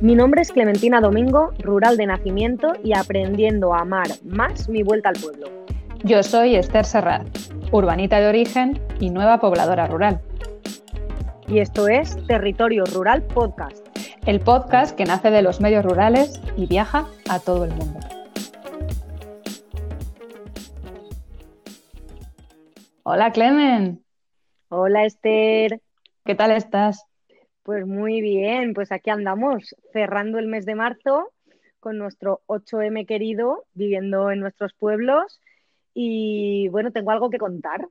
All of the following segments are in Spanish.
Mi nombre es Clementina Domingo, rural de nacimiento y aprendiendo a amar más mi vuelta al pueblo. Yo soy Esther Serrat, urbanita de origen y nueva pobladora rural. Y esto es Territorio Rural Podcast. El podcast que nace de los medios rurales y viaja a todo el mundo. Hola Clemen. Hola Esther. ¿Qué tal estás? Pues muy bien, pues aquí andamos cerrando el mes de marzo con nuestro 8M querido viviendo en nuestros pueblos y bueno, tengo algo que contar.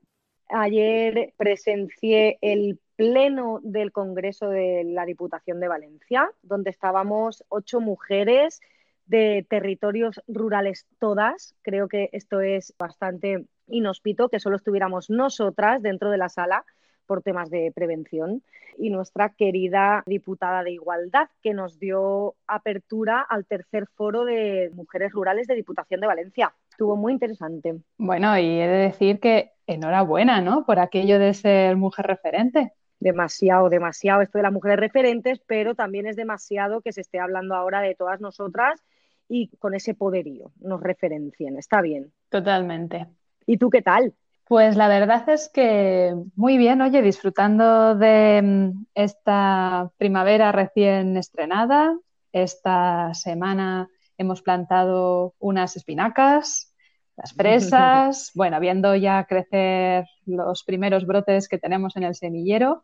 Ayer presencié el pleno del Congreso de la Diputación de Valencia, donde estábamos ocho mujeres de territorios rurales todas. Creo que esto es bastante inhóspito que solo estuviéramos nosotras dentro de la sala por temas de prevención y nuestra querida diputada de Igualdad, que nos dio apertura al tercer foro de mujeres rurales de Diputación de Valencia. Estuvo muy interesante. Bueno, y he de decir que enhorabuena, ¿no? Por aquello de ser mujer referente. Demasiado, demasiado esto de las mujeres referentes, pero también es demasiado que se esté hablando ahora de todas nosotras y con ese poderío nos referencien. Está bien. Totalmente. ¿Y tú qué tal? Pues la verdad es que muy bien, oye, disfrutando de mm, esta primavera recién estrenada. Esta semana hemos plantado unas espinacas, las fresas, bueno, viendo ya crecer los primeros brotes que tenemos en el semillero.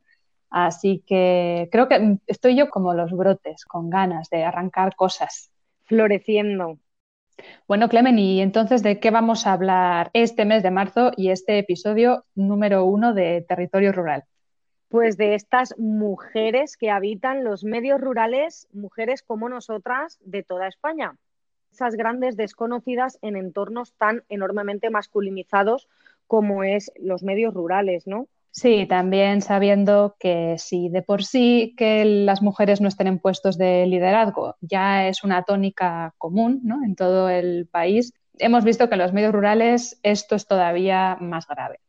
Así que creo que estoy yo como los brotes, con ganas de arrancar cosas. Floreciendo. Bueno, Clemen, ¿y entonces de qué vamos a hablar este mes de marzo y este episodio número uno de Territorio Rural? Pues de estas mujeres que habitan los medios rurales, mujeres como nosotras de toda España. Esas grandes desconocidas en entornos tan enormemente masculinizados como es los medios rurales, ¿no? Sí, también sabiendo que si de por sí que las mujeres no estén en puestos de liderazgo ya es una tónica común ¿no? en todo el país, hemos visto que en los medios rurales esto es todavía más grave.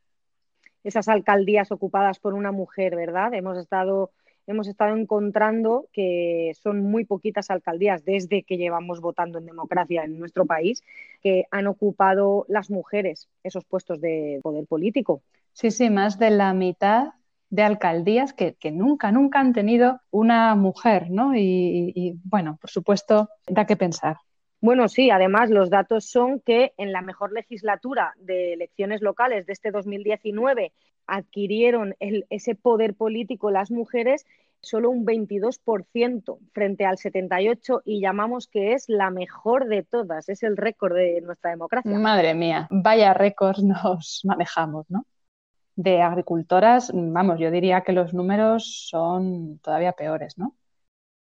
Esas alcaldías ocupadas por una mujer, ¿verdad? Hemos estado, hemos estado encontrando que son muy poquitas alcaldías desde que llevamos votando en democracia en nuestro país que han ocupado las mujeres esos puestos de poder político. Sí, sí, más de la mitad de alcaldías que, nunca, nunca han tenido una mujer, ¿no? Y, bueno, por supuesto, da que pensar. Bueno, sí, además los datos son que en la mejor legislatura de elecciones locales de este 2019 adquirieron ese poder político las mujeres solo un 22% frente al 78% y llamamos que es la mejor de todas, es el récord de nuestra democracia. Madre mía, vaya récords nos manejamos, ¿no? de agricultoras, vamos, yo diría que los números son todavía peores, ¿no?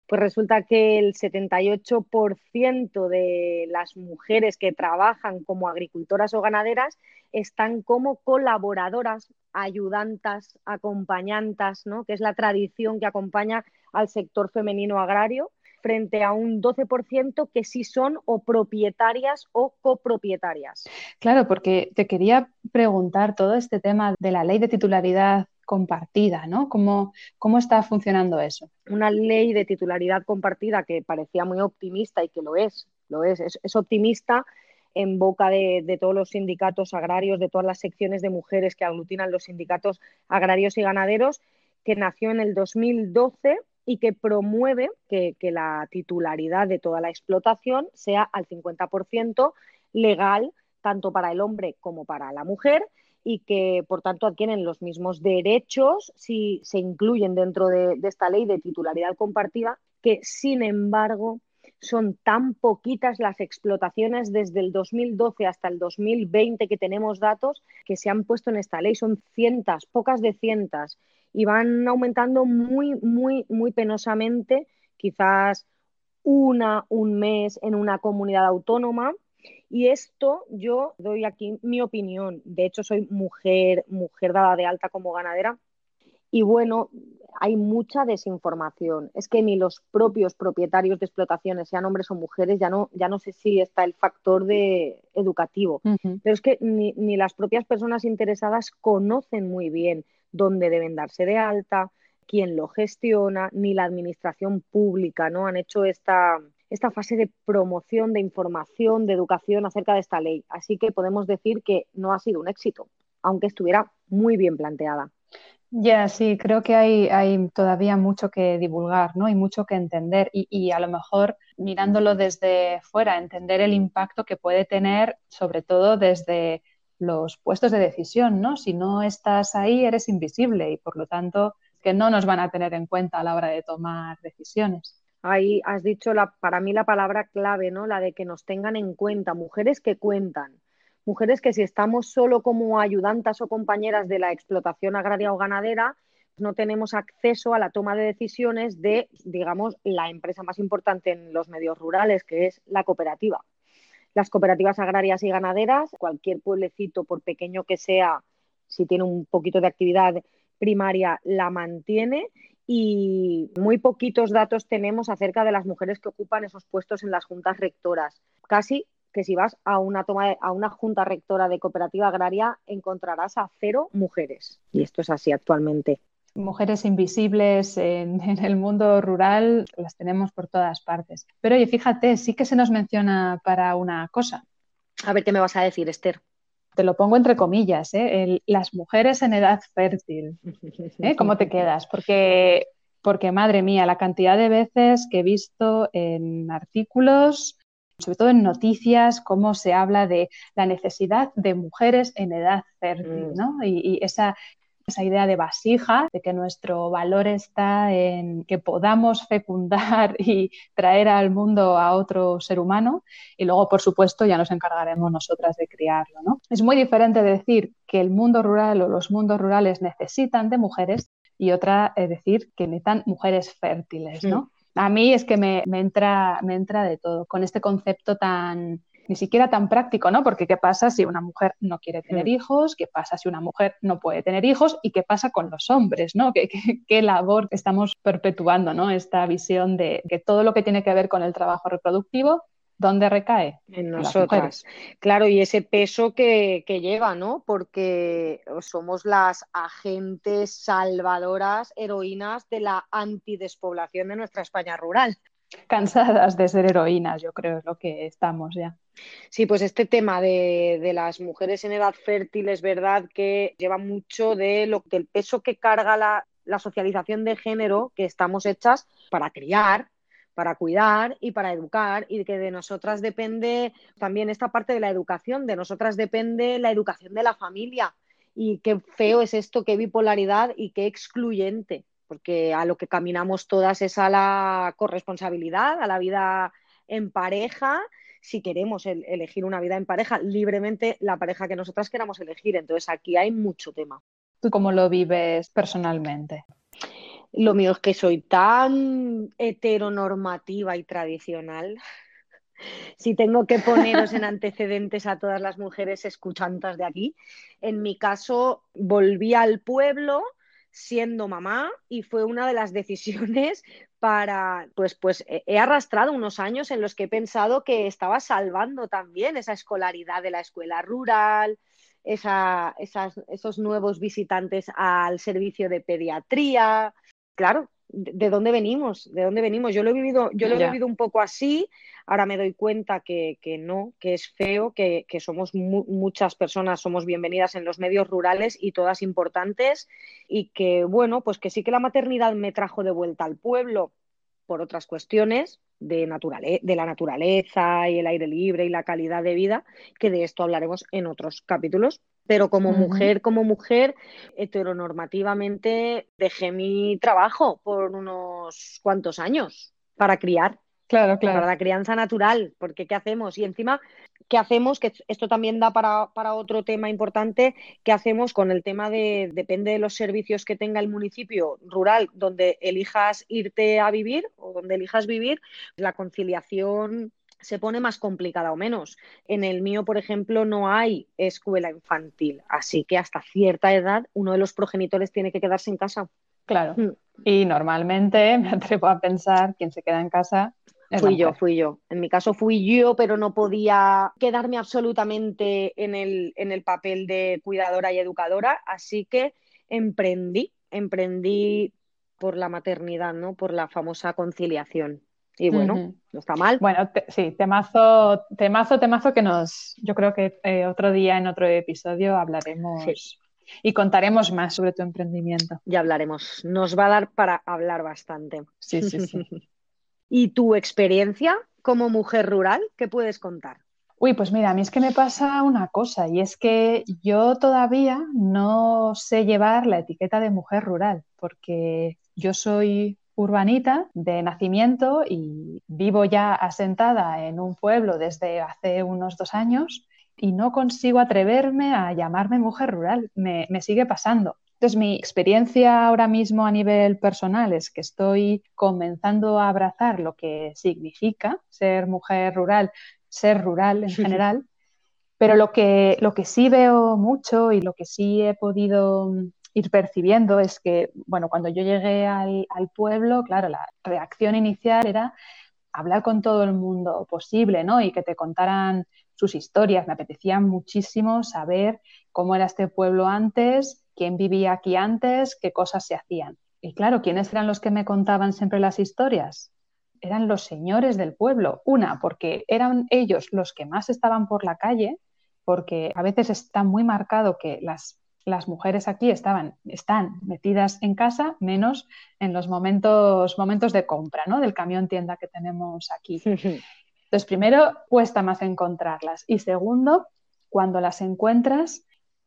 Pues resulta que el 78% de las mujeres que trabajan como agricultoras o ganaderas están como colaboradoras, ayudantas, acompañantas, ¿no? que es la tradición que acompaña al sector femenino agrario frente a un 12% que sí son o propietarias o copropietarias. Claro, porque te quería preguntar todo este tema de la ley de titularidad compartida, ¿no? ¿Cómo, cómo está funcionando eso? Una ley de titularidad compartida que parecía muy optimista y que lo es, lo es, es, optimista en boca de, de, todos los sindicatos agrarios, de todas las secciones de mujeres que aglutinan los sindicatos agrarios y ganaderos, que nació en el 2012 y que promueve que, la titularidad de toda la explotación sea al 50% legal tanto para el hombre como para la mujer y que por tanto adquieren los mismos derechos si se incluyen dentro de, esta ley de titularidad compartida que sin embargo son tan poquitas las explotaciones desde el 2012 hasta el 2020 que tenemos datos que se han puesto en esta ley. Son cientos, pocas de cientos y van aumentando muy, muy, muy penosamente, quizás una, un mes en una comunidad autónoma. Y esto yo doy aquí mi opinión. De hecho, soy mujer, mujer dada de alta como ganadera. Y bueno, hay mucha desinformación. Es que ni los propios propietarios de explotaciones, sean hombres o mujeres, ya no, ya no sé si está el factor de educativo, pero es que ni, ni, las propias personas interesadas conocen muy bien dónde deben darse de alta, quién lo gestiona, ni la administración pública, ¿no? Han hecho esta, esta fase de promoción, de información, de educación acerca de esta ley. Así que podemos decir que no ha sido un éxito, aunque estuviera muy bien planteada. Ya, sí, creo que hay, todavía mucho que divulgar, ¿no? Y mucho que entender. Y, y, a lo mejor mirándolo desde fuera, entender el impacto que puede tener, sobre todo desde los puestos de decisión, ¿no? Si no estás ahí, eres invisible y por lo tanto que no nos van a tener en cuenta a la hora de tomar decisiones. Ahí has dicho para mí la palabra clave, ¿no? La de que nos tengan en cuenta, mujeres que cuentan, mujeres que si estamos solo como ayudantas o compañeras de la explotación agraria o ganadera, no tenemos acceso a la toma de decisiones de, digamos, la empresa más importante en los medios rurales, que es la cooperativa. Las cooperativas agrarias y ganaderas, cualquier pueblecito, por pequeño que sea, si tiene un poquito de actividad primaria, la mantiene y muy poquitos datos tenemos acerca de las mujeres que ocupan esos puestos en las juntas rectoras. Casi que si vas a una toma a una junta rectora de cooperativa agraria encontrarás a cero mujeres y esto es así actualmente. Mujeres invisibles en, en, el mundo rural las tenemos por todas partes. Pero oye, fíjate, sí que se nos menciona para una cosa. A ver qué me vas a decir, Esther. Te lo pongo entre comillas, ¿eh? El, las mujeres en edad fértil. ¿eh? ¿Cómo te quedas? Porque, porque, madre mía, la cantidad de veces que he visto en artículos sobre todo en noticias, cómo se habla de la necesidad de mujeres en edad fértil, ¿no? Y, y esa, esa idea de vasija, de que nuestro valor está en que podamos fecundar y traer al mundo a otro ser humano y luego, por supuesto, ya nos encargaremos nosotras de criarlo. ¿no? Es muy diferente decir que el mundo rural o los mundos rurales necesitan de mujeres y otra es decir que necesitan mujeres fértiles. ¿no? A mí es que me, me, entra, me entra de todo con este concepto tan ni siquiera tan práctico, ¿no? Porque qué pasa si una mujer no quiere tener hijos, qué pasa si una mujer no puede tener hijos y qué pasa con los hombres, ¿no? ¿Qué, qué, qué labor estamos perpetuando, ¿no? Esta visión de que todo lo que tiene que ver con el trabajo reproductivo ¿Dónde recae? En nosotras. Claro, y ese peso que, que, lleva, ¿no? Porque somos las agentes salvadoras, heroínas de la antidespoblación de nuestra España rural cansadas de ser heroínas, yo creo, es lo que estamos ya. Sí, pues este tema de, de, las mujeres en edad fértil es verdad que lleva mucho de lo, del peso que carga la, la socialización de género que estamos hechas para criar, para cuidar y para educar y que de nosotras depende también esta parte de la educación, de nosotras depende la educación de la familia. Y qué feo es esto, qué bipolaridad y qué excluyente porque a lo que caminamos todas es a la corresponsabilidad, a la vida en pareja, si queremos el, elegir una vida en pareja, libremente la pareja que nosotras queramos elegir. Entonces aquí hay mucho tema. ¿Tú cómo lo vives personalmente? Lo mío es que soy tan heteronormativa y tradicional. Si tengo que poneros en antecedentes a todas las mujeres escuchantas de aquí, en mi caso volví al pueblo, siendo mamá y fue una de las decisiones para, pues, pues he arrastrado unos años en los que he pensado que estaba salvando también esa escolaridad de la escuela rural, esa, esos nuevos visitantes al servicio de pediatría. Claro, de dónde venimos, de dónde venimos. Yo lo he vivido, yo lo he vivido un poco así, ahora me doy cuenta que, que no, que es feo, que, que somos mu muchas personas, somos bienvenidas en los medios rurales y todas importantes, y que bueno, pues que sí que la maternidad me trajo de vuelta al pueblo por otras cuestiones de, naturale de la naturaleza y el aire libre y la calidad de vida, que de esto hablaremos en otros capítulos, pero como uh -huh. mujer, como mujer, heteronormativamente dejé mi trabajo por unos cuantos años para criar. Claro, claro. Para la crianza natural, porque ¿qué hacemos? Y encima, ¿qué hacemos? Que esto también da para, para, otro tema importante, ¿qué hacemos con el tema de, depende de los servicios que tenga el municipio rural donde elijas irte a vivir o donde elijas vivir, la conciliación se pone más complicada o menos. En el mío, por ejemplo, no hay escuela infantil, así que hasta cierta edad uno de los progenitores tiene que quedarse en casa. Claro. Mm. Y normalmente me atrevo a pensar, quien se queda en casa Fui yo, fui yo. En mi caso fui yo, pero no podía quedarme absolutamente en el, en el papel de cuidadora y educadora, así que emprendí, emprendí por la maternidad, ¿no? Por la famosa conciliación. Y bueno, no está mal. Bueno, sí, temazo, temazo, temazo que nos, yo creo que eh, otro día en otro episodio hablaremos y contaremos más sobre tu emprendimiento. Ya hablaremos. Nos va a dar para hablar bastante. Sí, sí, sí. ¿Y tu experiencia como mujer rural? ¿Qué puedes contar? Uy, pues mira, a mí es que me pasa una cosa y es que yo todavía no sé llevar la etiqueta de mujer rural porque yo soy urbanita de nacimiento y vivo ya asentada en un pueblo desde hace unos dos años y no consigo atreverme a llamarme mujer rural. Me, me sigue pasando. Entonces, mi experiencia ahora mismo a nivel personal es que estoy comenzando a abrazar lo que significa ser mujer rural, ser rural en general, pero lo que, lo que sí veo mucho y lo que sí he podido ir percibiendo es que, bueno, cuando yo llegué al, al pueblo, claro, la reacción inicial era hablar con todo el mundo posible, ¿no? Y que te contaran sus historias. Me apetecía muchísimo saber cómo era este pueblo antes, quién vivía aquí antes, qué cosas se hacían. Y claro, ¿quiénes eran los que me contaban siempre las historias? Eran los señores del pueblo. Una, porque eran ellos los que más estaban por la calle, porque a veces está muy marcado que las, las mujeres aquí estaban, están metidas en casa, menos en los momentos, momentos de compra, ¿no? Del camión tienda que tenemos aquí. Entonces, primero, cuesta más encontrarlas. Y segundo, cuando las encuentras,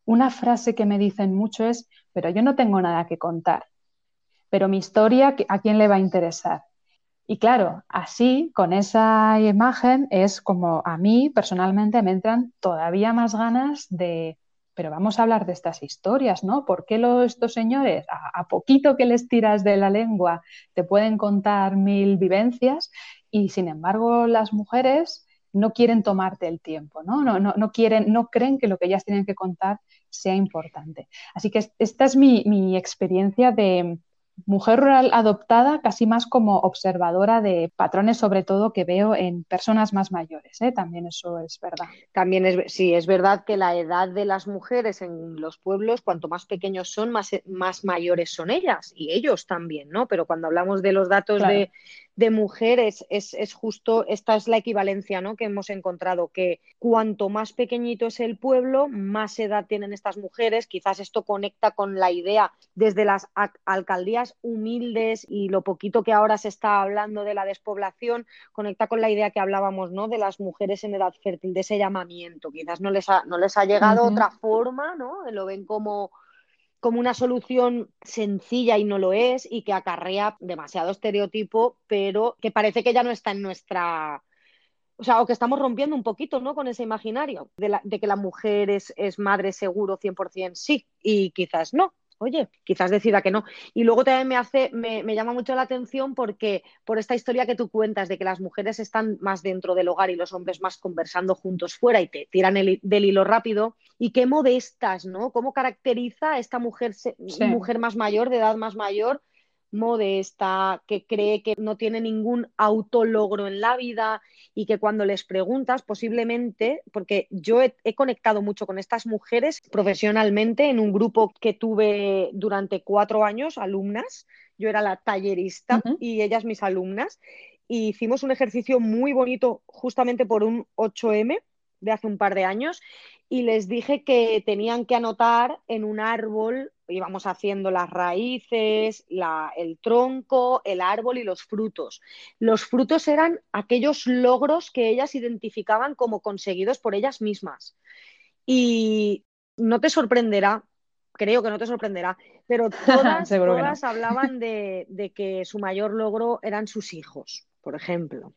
una frase que me dicen mucho es, pero yo no tengo nada que contar, pero mi historia, ¿a quién le va a interesar? Y claro, así, con esa imagen, es como a mí personalmente me entran todavía más ganas de, pero vamos a hablar de estas historias, ¿no? ¿Por qué los, estos señores, a, a, poquito que les tiras de la lengua, te pueden contar mil vivencias y sin embargo las mujeres no quieren tomarte el tiempo, ¿no? No, no, no quieren, no creen que lo que ellas tienen que contar sea importante. Así que esta es mi, mi experiencia de, mujer rural adoptada casi más como observadora de patrones, sobre todo que veo en personas más mayores. ¿eh? También eso es verdad. También es, sí, es verdad que la edad de las mujeres en los pueblos, cuanto más pequeños son, más, más mayores son ellas y ellos también, ¿no? Pero cuando hablamos de los datos de, de mujeres es, es, justo, esta es la equivalencia ¿no? que hemos encontrado, que cuanto más pequeñito es el pueblo, más edad tienen estas mujeres. Quizás esto conecta con la idea desde las alcaldías humildes y lo poquito que ahora se está hablando de la despoblación, conecta con la idea que hablábamos ¿no? de las mujeres en edad fértil, de ese llamamiento. Quizás no les ha, no les ha llegado otra forma, ¿no? lo ven como como una solución sencilla y no lo es y que acarrea demasiado estereotipo, pero que parece que ya no está en nuestra... O sea, o que estamos rompiendo un poquito, ¿no? Con ese imaginario de, de que la mujer es, es madre seguro 100%, sí, y quizás no oye, quizás decida que no. Y luego también me hace, me, llama mucho la atención porque por esta historia que tú cuentas de que las mujeres están más dentro del hogar y los hombres más conversando juntos fuera y te tiran el, del hilo rápido, y qué modestas, ¿no? ¿Cómo caracteriza a esta mujer, mujer más mayor, de edad más mayor, modesta, que cree que no tiene ningún autologro en la vida y que cuando les preguntas, posiblemente, porque yo he, conectado mucho con estas mujeres profesionalmente en un grupo que tuve durante cuatro años, alumnas, yo era la tallerista y ellas mis alumnas, y hicimos un ejercicio muy bonito justamente por un 8M de hace un par de años y les dije que tenían que anotar en un árbol, íbamos haciendo las raíces, el tronco, el árbol y los frutos. Los frutos eran aquellos logros que ellas identificaban como conseguidos por ellas mismas. Y no te sorprenderá, creo que no te sorprenderá, pero todas, todas hablaban de, de que su mayor logro eran sus hijos por ejemplo.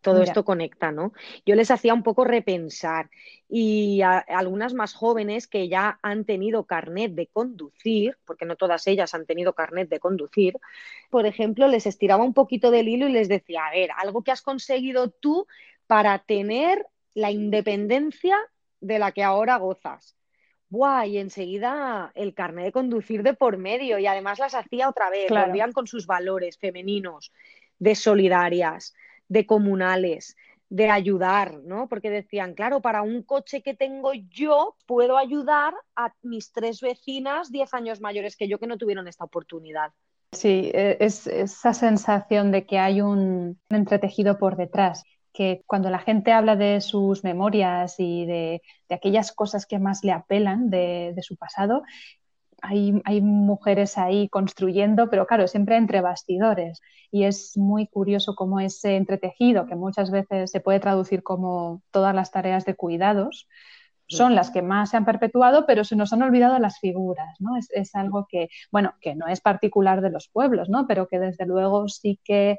Todo esto conecta, ¿no? Yo les hacía un poco repensar y a, algunas más jóvenes que ya han tenido carnet de conducir, porque no todas ellas han tenido carnet de conducir, por ejemplo, les estiraba un poquito del hilo y les decía, a ver, algo que has conseguido tú para tener la independencia de la que ahora gozas ¡buah! Y enseguida el carnet de conducir de por medio y además las hacía otra vez, volvían con sus valores femeninos, de solidarias, de comunales, de ayudar, ¿no? Porque decían, claro, para un coche que tengo yo, puedo ayudar a mis tres vecinas diez años mayores que yo que no tuvieron esta oportunidad. Sí, e, es esa sensación de que hay un entretejido por detrás que cuando la gente habla de sus memorias y de, aquellas cosas que más le apelan de, su pasado, hay, mujeres ahí construyendo, pero claro, siempre entre bastidores. Y es muy curioso cómo ese entretejido, que muchas veces se puede traducir como todas las tareas de cuidados, son las que más se han perpetuado, pero se nos han olvidado las figuras, ¿no? Es, algo que, bueno, que no es particular de los pueblos, ¿no? Pero que desde luego sí que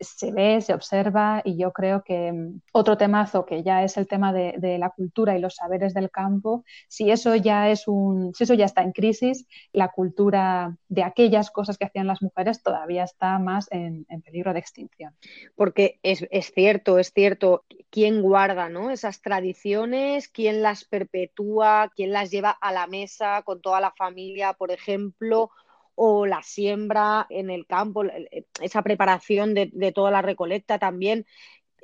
se ve, se observa y yo creo que mm, otro temazo que ya es el tema de, la cultura y los saberes del campo, si eso ya es un, si eso ya está en crisis, la cultura de aquellas cosas que hacían las mujeres todavía está más en, peligro de extinción. Porque es, es, cierto, es cierto, ¿quién guarda, ¿no? Esas tradiciones, quién las perpetúa, quién las lleva a la mesa con toda la familia, por ejemplo, o la siembra en el campo, esa preparación de, toda la recolecta también.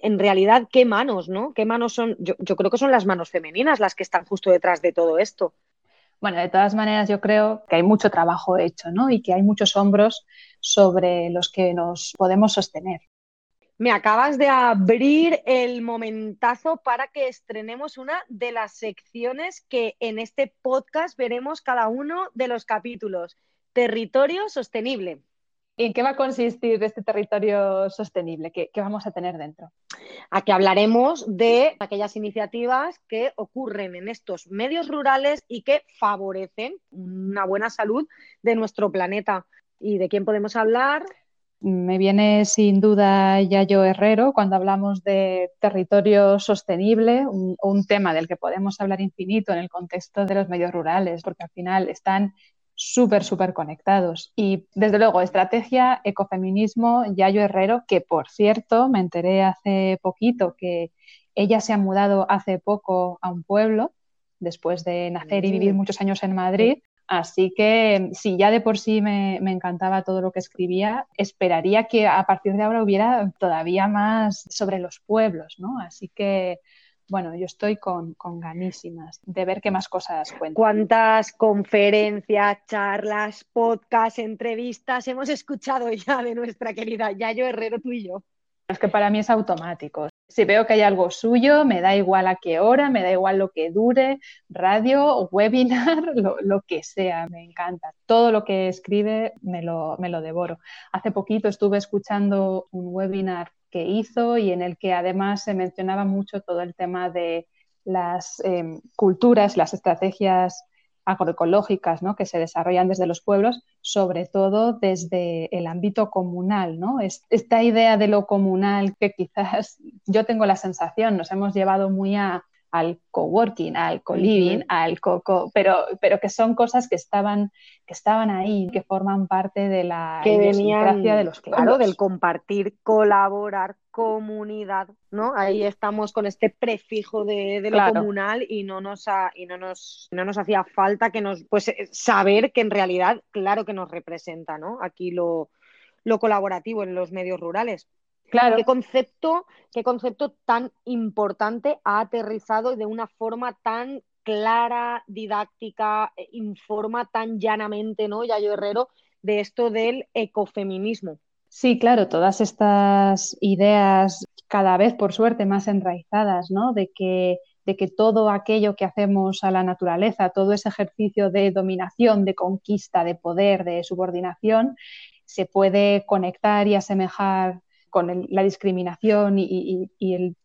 En realidad, ¿qué manos, no? ¿Qué manos son? Yo, yo creo que son las manos femeninas las que están justo detrás de todo esto. Bueno, de todas maneras, yo creo que hay mucho trabajo hecho, ¿no? Y que hay muchos hombros sobre los que nos podemos sostener. Me acabas de abrir el momentazo para que estrenemos una de las secciones que en este podcast veremos cada uno de los capítulos. Territorio sostenible. ¿En qué va a consistir este territorio sostenible? ¿Qué, vamos a tener dentro? Aquí hablaremos de aquellas iniciativas que ocurren en estos medios rurales y que favorecen una buena salud de nuestro planeta. ¿Y de quién podemos hablar? Me viene sin duda Yayo Herrero cuando hablamos de territorio sostenible, un, tema del que podemos hablar infinito en el contexto de los medios rurales, porque al final están súper, súper conectados. Y desde luego, estrategia, ecofeminismo, Yayo Herrero, que por cierto, me enteré hace poquito que ella se ha mudado hace poco a un pueblo, después de nacer y vivir muchos años en Madrid. Así que si ya de por sí me, encantaba todo lo que escribía, esperaría que a partir de ahora hubiera todavía más sobre los pueblos, ¿no? Así que, bueno, yo estoy con, ganísimas de ver qué más cosas cuentan. ¿Cuántas conferencias, charlas, podcasts, entrevistas hemos escuchado ya de nuestra querida Yayo Herrero, tú y yo? Es que para mí es automático si veo que hay algo suyo, me da igual a qué hora, me da igual lo que dure, radio, webinar, lo, que sea, me encanta. Todo lo que escribe me lo, me lo devoro. Hace poquito estuve escuchando un webinar que hizo y en el que además se mencionaba mucho todo el tema de las em, culturas, las estrategias agroecológicas ¿no? que se desarrollan desde los pueblos, sobre todo desde el ámbito comunal. ¿no? Es, esta idea de lo comunal que quizás yo tengo la sensación, nos hemos llevado muy a, al coworking, al co-living, al coco, pero, pero que son cosas que estaban, que estaban ahí, que forman parte de la que de los claro, del compartir, colaborar, comunidad, ¿no? Ahí estamos con este prefijo de, lo comunal y no nos y no nos no nos hacía falta que nos pues eh, saber que en realidad claro que nos representa, ¿no? Aquí lo, lo colaborativo en los medios rurales. Claro. ¿Qué concepto, qué concepto tan importante ha aterrizado de una forma tan clara, didáctica, eh, informa tan llanamente, ¿no? Yayo Herrero, de esto del ecofeminismo. Sí, claro, todas estas ideas cada vez, por suerte, más enraizadas, ¿no? De que, de que todo aquello que hacemos a la naturaleza, todo ese ejercicio de dominación, de conquista, de poder, de subordinación, se puede conectar y asemejar con la discriminación y,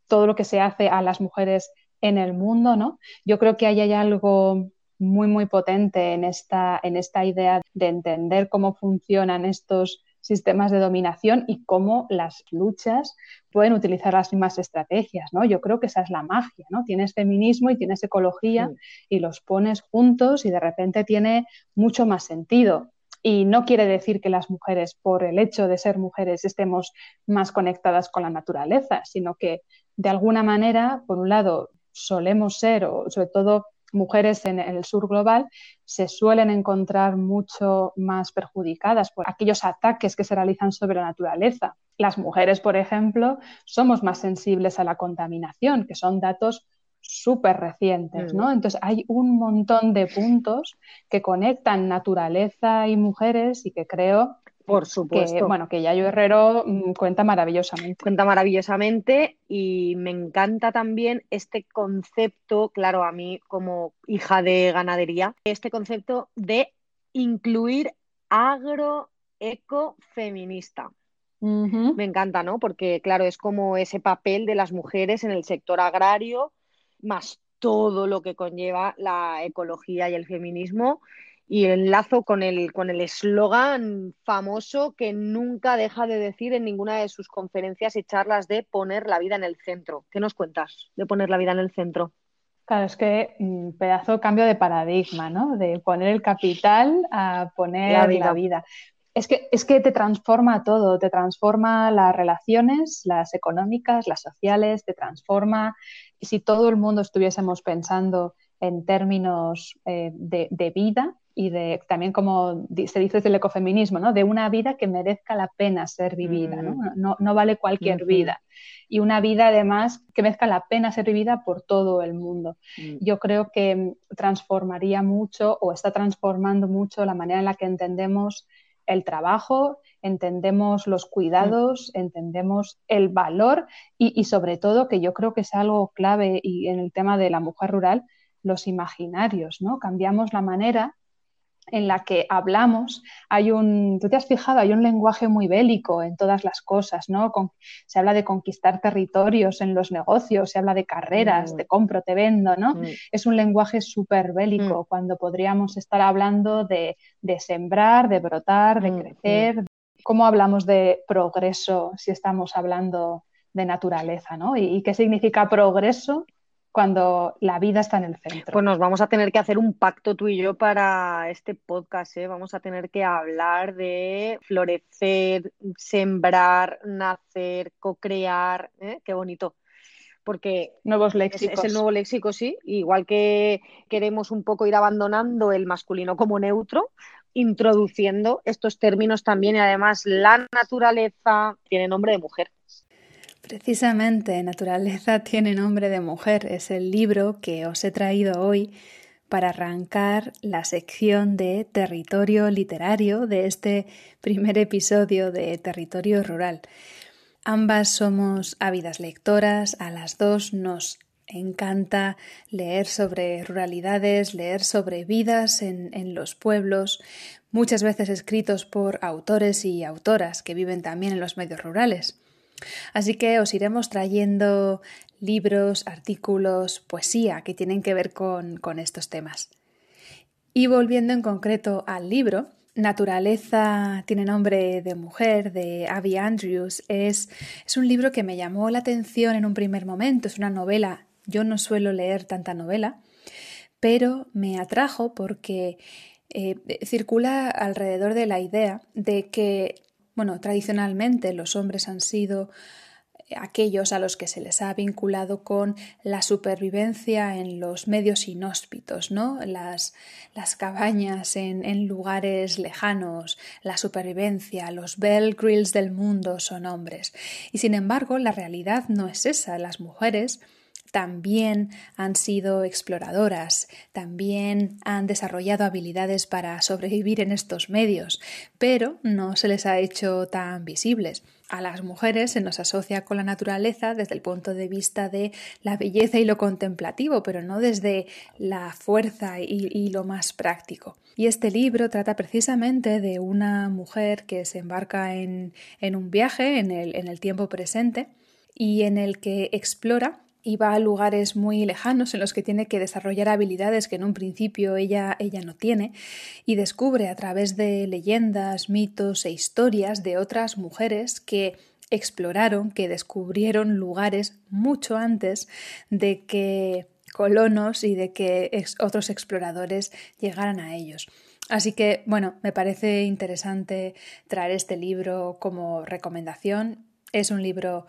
todo lo que se hace a las mujeres en el mundo, ¿no? Yo creo que ahí hay algo muy, muy potente en esta, en esta idea de entender cómo funcionan estos sistemas de dominación y cómo las luchas pueden utilizar las mismas estrategias, ¿no? Yo creo que esa es la magia, ¿no? Tienes feminismo y tienes ecología y los pones juntos y de repente tiene mucho más sentido. Y no quiere decir que las mujeres, por el hecho de ser mujeres, estemos más conectadas con la naturaleza, sino que de alguna manera, por un lado, solemos ser, o sobre todo mujeres en el sur global se suelen encontrar mucho más perjudicadas por aquellos ataques que se realizan sobre la naturaleza. Las mujeres, por ejemplo, somos más sensibles a la contaminación, que son datos súper recientes, ¿no? Entonces hay un montón de puntos que conectan naturaleza y mujeres y que creo por supuesto. Que, bueno, que Yayo Herrero mm, cuenta maravillosamente. Cuenta maravillosamente y me encanta también este concepto, claro, a mí como hija de ganadería, este concepto de incluir agro eco feminista. Me encanta, ¿no? Porque, claro, es como ese papel de las mujeres en el sector agrario, más todo lo que conlleva la ecología y el feminismo y enlazo con el con el eslogan famoso que nunca deja de decir en ninguna de sus conferencias y charlas de poner la vida en el centro. ¿Qué nos cuentas de poner la vida en el centro? Claro, es que un mm, pedazo cambio de paradigma, ¿no? De poner el capital a poner la vida. Es que, es que te transforma todo, te transforma las relaciones, las económicas, las sociales, te transforma. Y si todo el mundo estuviésemos pensando en términos eh, de, vida, y de también como se dice desde el ecofeminismo, ¿no? de una vida que merezca la pena ser vivida, ¿no? Mm. No, vale cualquier vida. Y una vida además que merezca la pena ser vivida por todo el mundo. Mm. Yo creo que transformaría mucho o está transformando mucho la manera en la que entendemos el trabajo, entendemos los cuidados, mm. entendemos el valor y, y, sobre todo, que yo creo que es algo clave y en el tema de la mujer rural, los imaginarios, ¿no? Cambiamos la manera en la que hablamos, hay un, tú te has fijado, hay un lenguaje muy bélico en todas las cosas, ¿no? se habla de conquistar territorios en los negocios, se habla de carreras, mm. compro, te vendo, ¿no? Mm. Es un lenguaje súper bélico mm. cuando podríamos estar hablando de, sembrar, de brotar, de crecer. ¿Cómo hablamos de progreso si estamos hablando de naturaleza, ¿no? ¿Y, y qué significa progreso cuando la vida está en el centro. Pues nos vamos a tener que hacer un pacto tú y yo para este podcast. ¿eh? Vamos a tener que hablar de florecer, sembrar, nacer, co-crear. ¿eh? Qué bonito. Porque nuevos léxicos. Es, el nuevo léxico, sí. Igual que queremos un poco ir abandonando el masculino como neutro, introduciendo estos términos también y además la naturaleza tiene nombre de mujer. Precisamente Naturaleza tiene nombre de mujer. Es el libro que os he traído hoy para arrancar la sección de territorio literario de este primer episodio de Territorio Rural. Ambas somos ávidas lectoras, a las dos nos encanta leer sobre ruralidades, leer sobre vidas en, en, los pueblos, muchas veces escritos por autores y autoras que viven también en los medios rurales. Así que os iremos trayendo libros, artículos, poesía que tienen que ver con, estos temas. Y volviendo en concreto al libro, Naturaleza tiene nombre de mujer, de Abby Andrews, es, es, un libro que me llamó la atención en un primer momento, es una novela, yo no suelo leer tanta novela, pero me atrajo porque eh, circula alrededor de la idea de que bueno, tradicionalmente los hombres han sido aquellos a los que se les ha vinculado con la supervivencia en los medios inhóspitos, ¿no? Las, las cabañas en, en, lugares lejanos, la supervivencia, los Bell Grills del mundo son hombres. Y sin embargo, la realidad no es esa. Las mujeres también han sido exploradoras, también han desarrollado habilidades para sobrevivir en estos medios, pero no se les ha hecho tan visibles. A las mujeres se nos asocia con la naturaleza desde el punto de vista de la belleza y lo contemplativo, pero no desde la fuerza y, lo más práctico. Y este libro trata precisamente de una mujer que se embarca en, un viaje en el, tiempo presente y en el que explora y va a lugares muy lejanos en los que tiene que desarrollar habilidades que en un principio ella, ella no tiene y descubre a través de leyendas, mitos e historias de otras mujeres que exploraron, que descubrieron lugares mucho antes de que colonos y de que otros exploradores llegaran a ellos. Así que, bueno, me parece interesante traer este libro como recomendación. Es un libro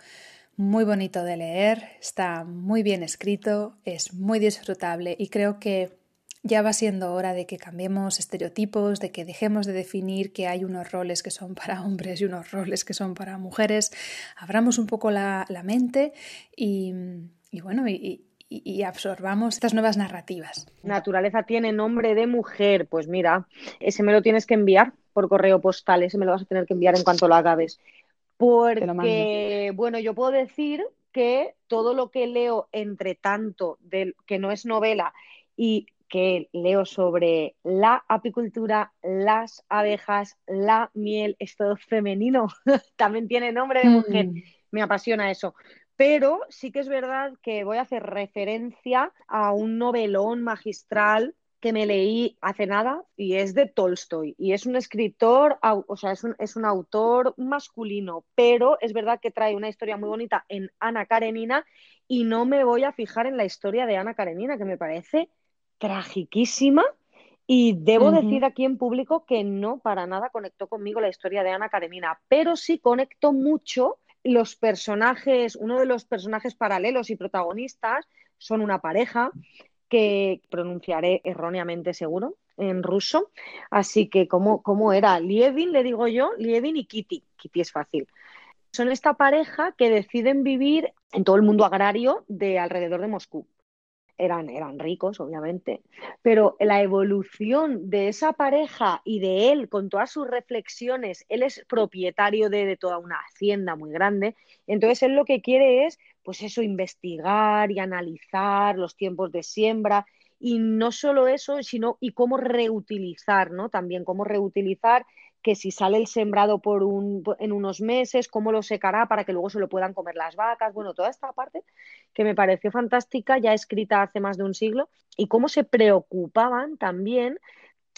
muy bonito de leer, está muy bien escrito, es muy disfrutable y creo que ya va siendo hora de que cambiemos estereotipos, de que dejemos de definir que hay unos roles que son para hombres y unos roles que son para mujeres, abramos un poco la, mente y, bueno, y, y, absorbamos estas nuevas narrativas. Naturaleza tiene nombre de mujer, pues mira, ese me lo tienes que enviar por correo postal, ese me lo vas a tener que enviar en cuanto lo acabes. Porque, bueno, yo puedo decir que todo lo que leo entre tanto, que no es novela, y que leo sobre la apicultura, las abejas, la miel, es todo femenino, también tiene nombre de mujer, mm. me apasiona eso. Pero sí que es verdad que voy a hacer referencia a un novelón magistral que me leí hace nada y es de Tolstoy. Y es un escritor, o sea, es un, es un autor masculino, pero es verdad que trae una historia muy bonita en Ana Karenina y no me voy a fijar en la historia de Ana Karenina, que me parece tragiquísima. Y debo decir aquí en público que no para nada conectó conmigo la historia de Ana Karenina, pero sí conectó mucho los personajes, uno de los personajes paralelos y protagonistas son una pareja que pronunciaré erróneamente seguro en ruso. Así que, ¿cómo, cómo era? Lievin, le digo yo, Lievin y Kitty. Kitty es fácil. Son esta pareja que deciden vivir en todo el mundo agrario de alrededor de Moscú eran, eran ricos, obviamente, pero la evolución de esa pareja y de él con todas sus reflexiones, él es propietario de, toda una hacienda muy grande, entonces él lo que quiere es, pues eso, investigar y analizar los tiempos de siembra y no solo eso, sino y cómo reutilizar, ¿no? También cómo reutilizar que si sale el sembrado por un, en unos meses, cómo lo secará para que luego se lo puedan comer las vacas, bueno, toda esta parte que me pareció fantástica, ya escrita hace más de un siglo, y cómo se preocupaban también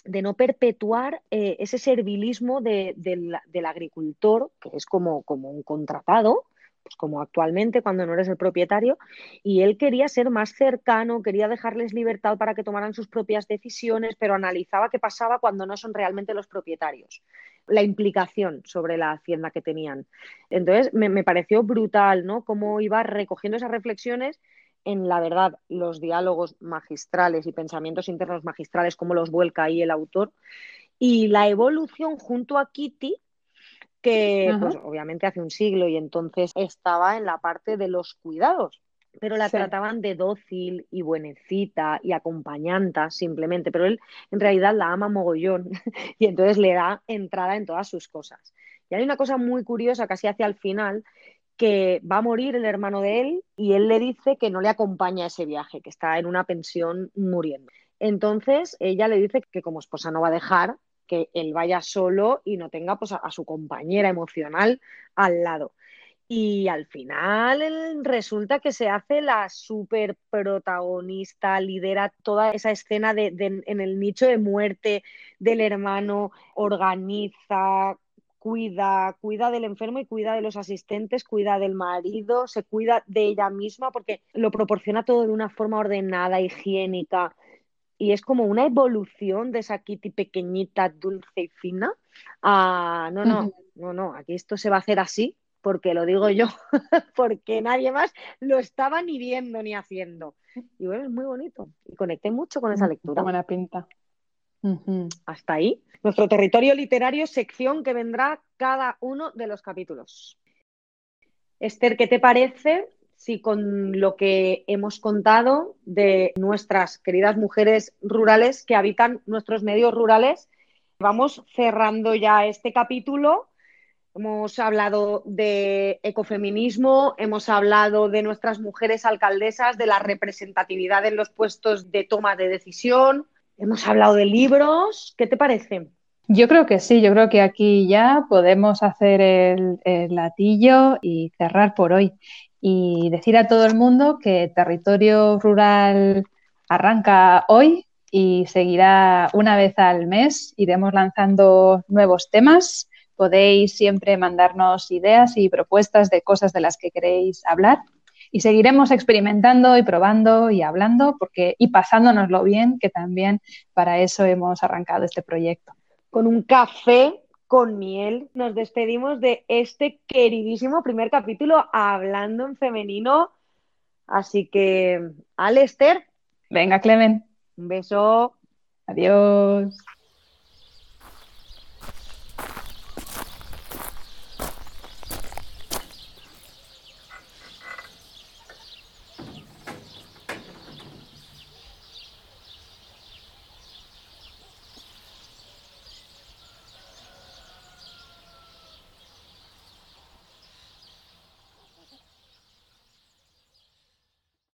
de no perpetuar eh, ese servilismo del agricultor, que es como, como un contratado, pues como actualmente cuando no eres el propietario, y él quería ser más cercano, quería dejarles libertad para que tomaran sus propias decisiones, pero analizaba qué pasaba cuando no son realmente los propietarios, la implicación sobre la hacienda que tenían. Entonces, me, me pareció brutal, ¿no? Cómo iba recogiendo esas reflexiones en la verdad los diálogos magistrales y pensamientos internos magistrales, cómo los vuelca ahí el autor, y la evolución junto a Kitty que pues, obviamente hace un siglo y entonces estaba en la parte de los cuidados, pero la trataban de dócil y buenecita y acompañanta simplemente, pero él en realidad la ama mogollón y entonces le da entrada en todas sus cosas. Y hay una cosa muy curiosa casi hacia el final, que va a morir el hermano de él y él le dice que no le acompaña a ese viaje, que está en una pensión muriendo. Entonces ella le dice que como esposa no va a dejar que él vaya solo y no tenga pues, a, su compañera emocional al lado. Y al final resulta que se hace la super protagonista, lidera toda esa escena de, en el nicho de muerte del hermano, organiza, cuida, cuida del enfermo y cuida de los asistentes, cuida del marido, se cuida de ella misma porque lo proporciona todo de una forma ordenada, higiénica y es como una evolución de esa Kitty pequeñita, dulce y fina. no, no, no, no, aquí esto se va a hacer así, porque lo digo yo, porque nadie más lo estaba ni viendo ni haciendo. Y bueno, es muy bonito. Y conecté mucho con esa mm, lectura. Buena pinta. Hasta ahí. Nuestro territorio literario, sección que vendrá cada uno de los capítulos. Esther, ¿qué te parece si con lo que hemos contado de nuestras queridas mujeres rurales que habitan nuestros medios rurales, vamos cerrando ya este capítulo. Hemos hablado de ecofeminismo, hemos hablado de nuestras mujeres alcaldesas, de la representatividad en los puestos de toma de decisión, hemos hablado de libros. ¿Qué te parece? Yo creo que sí, yo creo que aquí ya podemos hacer el, el latillo y cerrar por hoy y decir a todo el mundo que Territorio Rural arranca hoy y seguirá una vez al mes. Iremos lanzando nuevos temas. Podéis siempre mandarnos ideas y propuestas de cosas de las que queréis hablar y seguiremos experimentando y probando y hablando porque y pasándonoslo bien, que también para eso hemos arrancado este proyecto. Con un café con miel nos despedimos de este queridísimo primer capítulo hablando en femenino. Así que, Alester. Venga, Clemen. Un beso. Adiós.